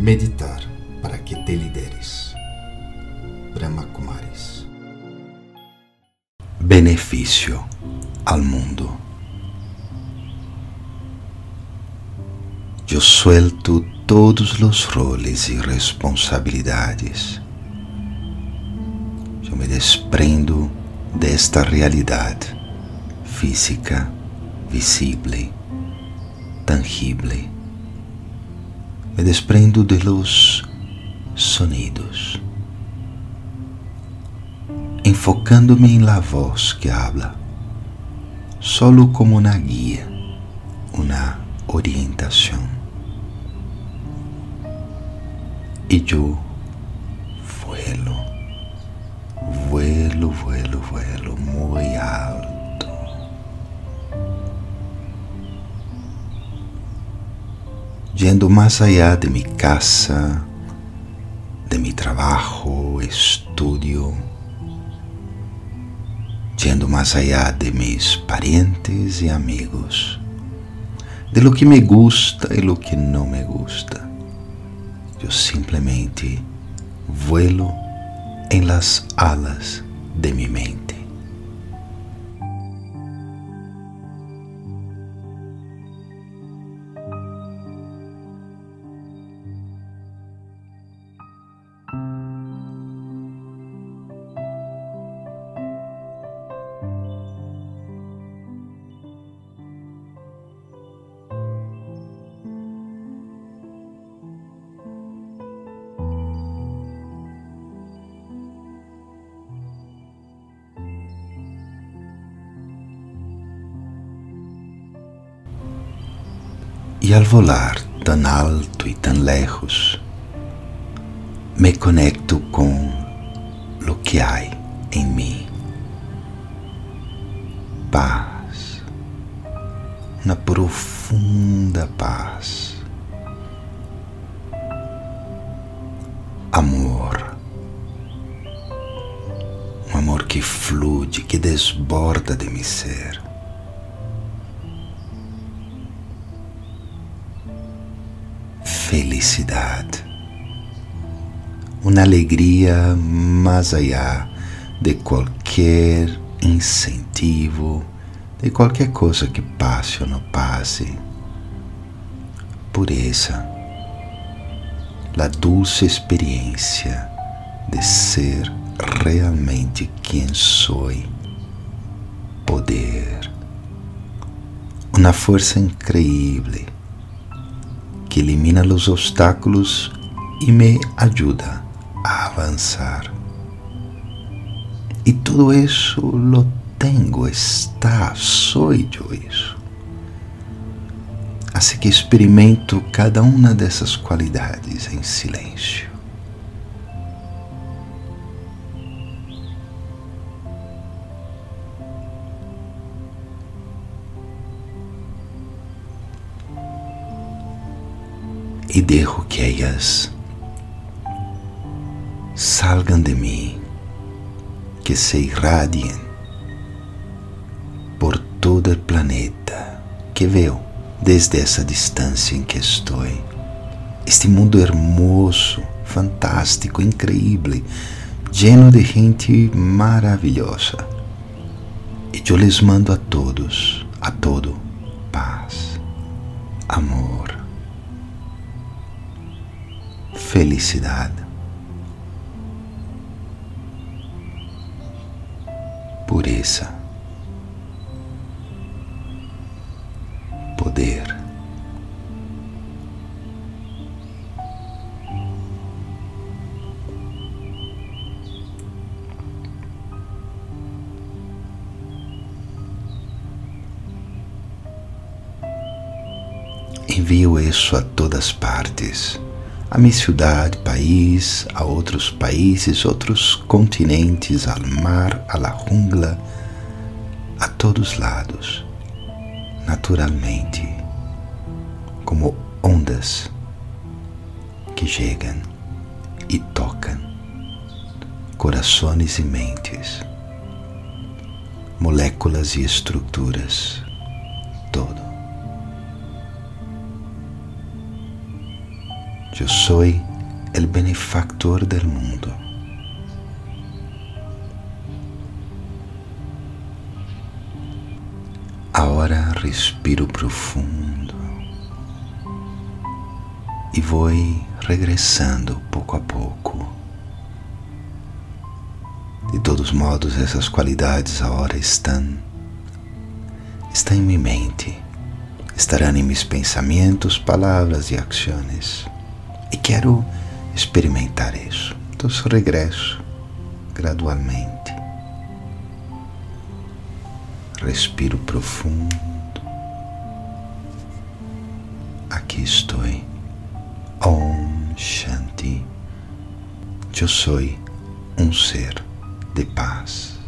Meditar para que te lideres. Brahma Kumaris. Benefício ao mundo. Eu suelto todos os roles e responsabilidades. Eu me desprendo desta realidade física, visível, tangível. Me desprendo de los sonidos, enfocando-me em la voz que habla, solo como uma guia, uma orientação. E eu vuelo, vuelo, vuelo, vuelo muy alto. Yendo más allá de mi casa, de mi trabajo, estudio, yendo más allá de mis parientes y amigos, de lo que me gusta y lo que no me gusta. Yo simplemente vuelo en las alas de mi mente. E ao volar tão alto e tão lejos, me conecto com lo que há em mim. Paz, uma profunda paz. Amor, um amor que flui, que desborda de mi ser. Felicidade, uma alegria mais allá de qualquer incentivo, de qualquer coisa que passe ou não passe. Pureza, a dulce experiência de ser realmente quem sou. Poder, uma força incrível que elimina os obstáculos e me ajuda a avançar. E tudo isso lo tenho, está, sou eu isso. Assim que experimento cada uma dessas qualidades em silêncio. E dejo que ellas salgan de mim, que se irradiem por todo o planeta que veo desde essa distância em que estou. Este mundo hermoso, fantástico, increíble, lleno de gente maravilhosa. E eu les mando a todos, a todo, paz, amor, felicidade. Pureza. Poder. Envio isso a todas partes a minha cidade, país, a outros países, outros continentes, ao mar, à la jungla, a todos lados, naturalmente, como ondas que chegam e tocam corações e mentes, moléculas e estruturas, todo. Yo soy el benefactor del mundo. Agora respiro profundo e vou regressando pouco a pouco. De todos modos, essas qualidades agora estão, estão em minha mente, estarão em meus pensamentos, palavras e ações. Quero experimentar isso. Então, regresso gradualmente. Respiro profundo. Aqui estou. Om Shanti. Eu sou um ser de paz.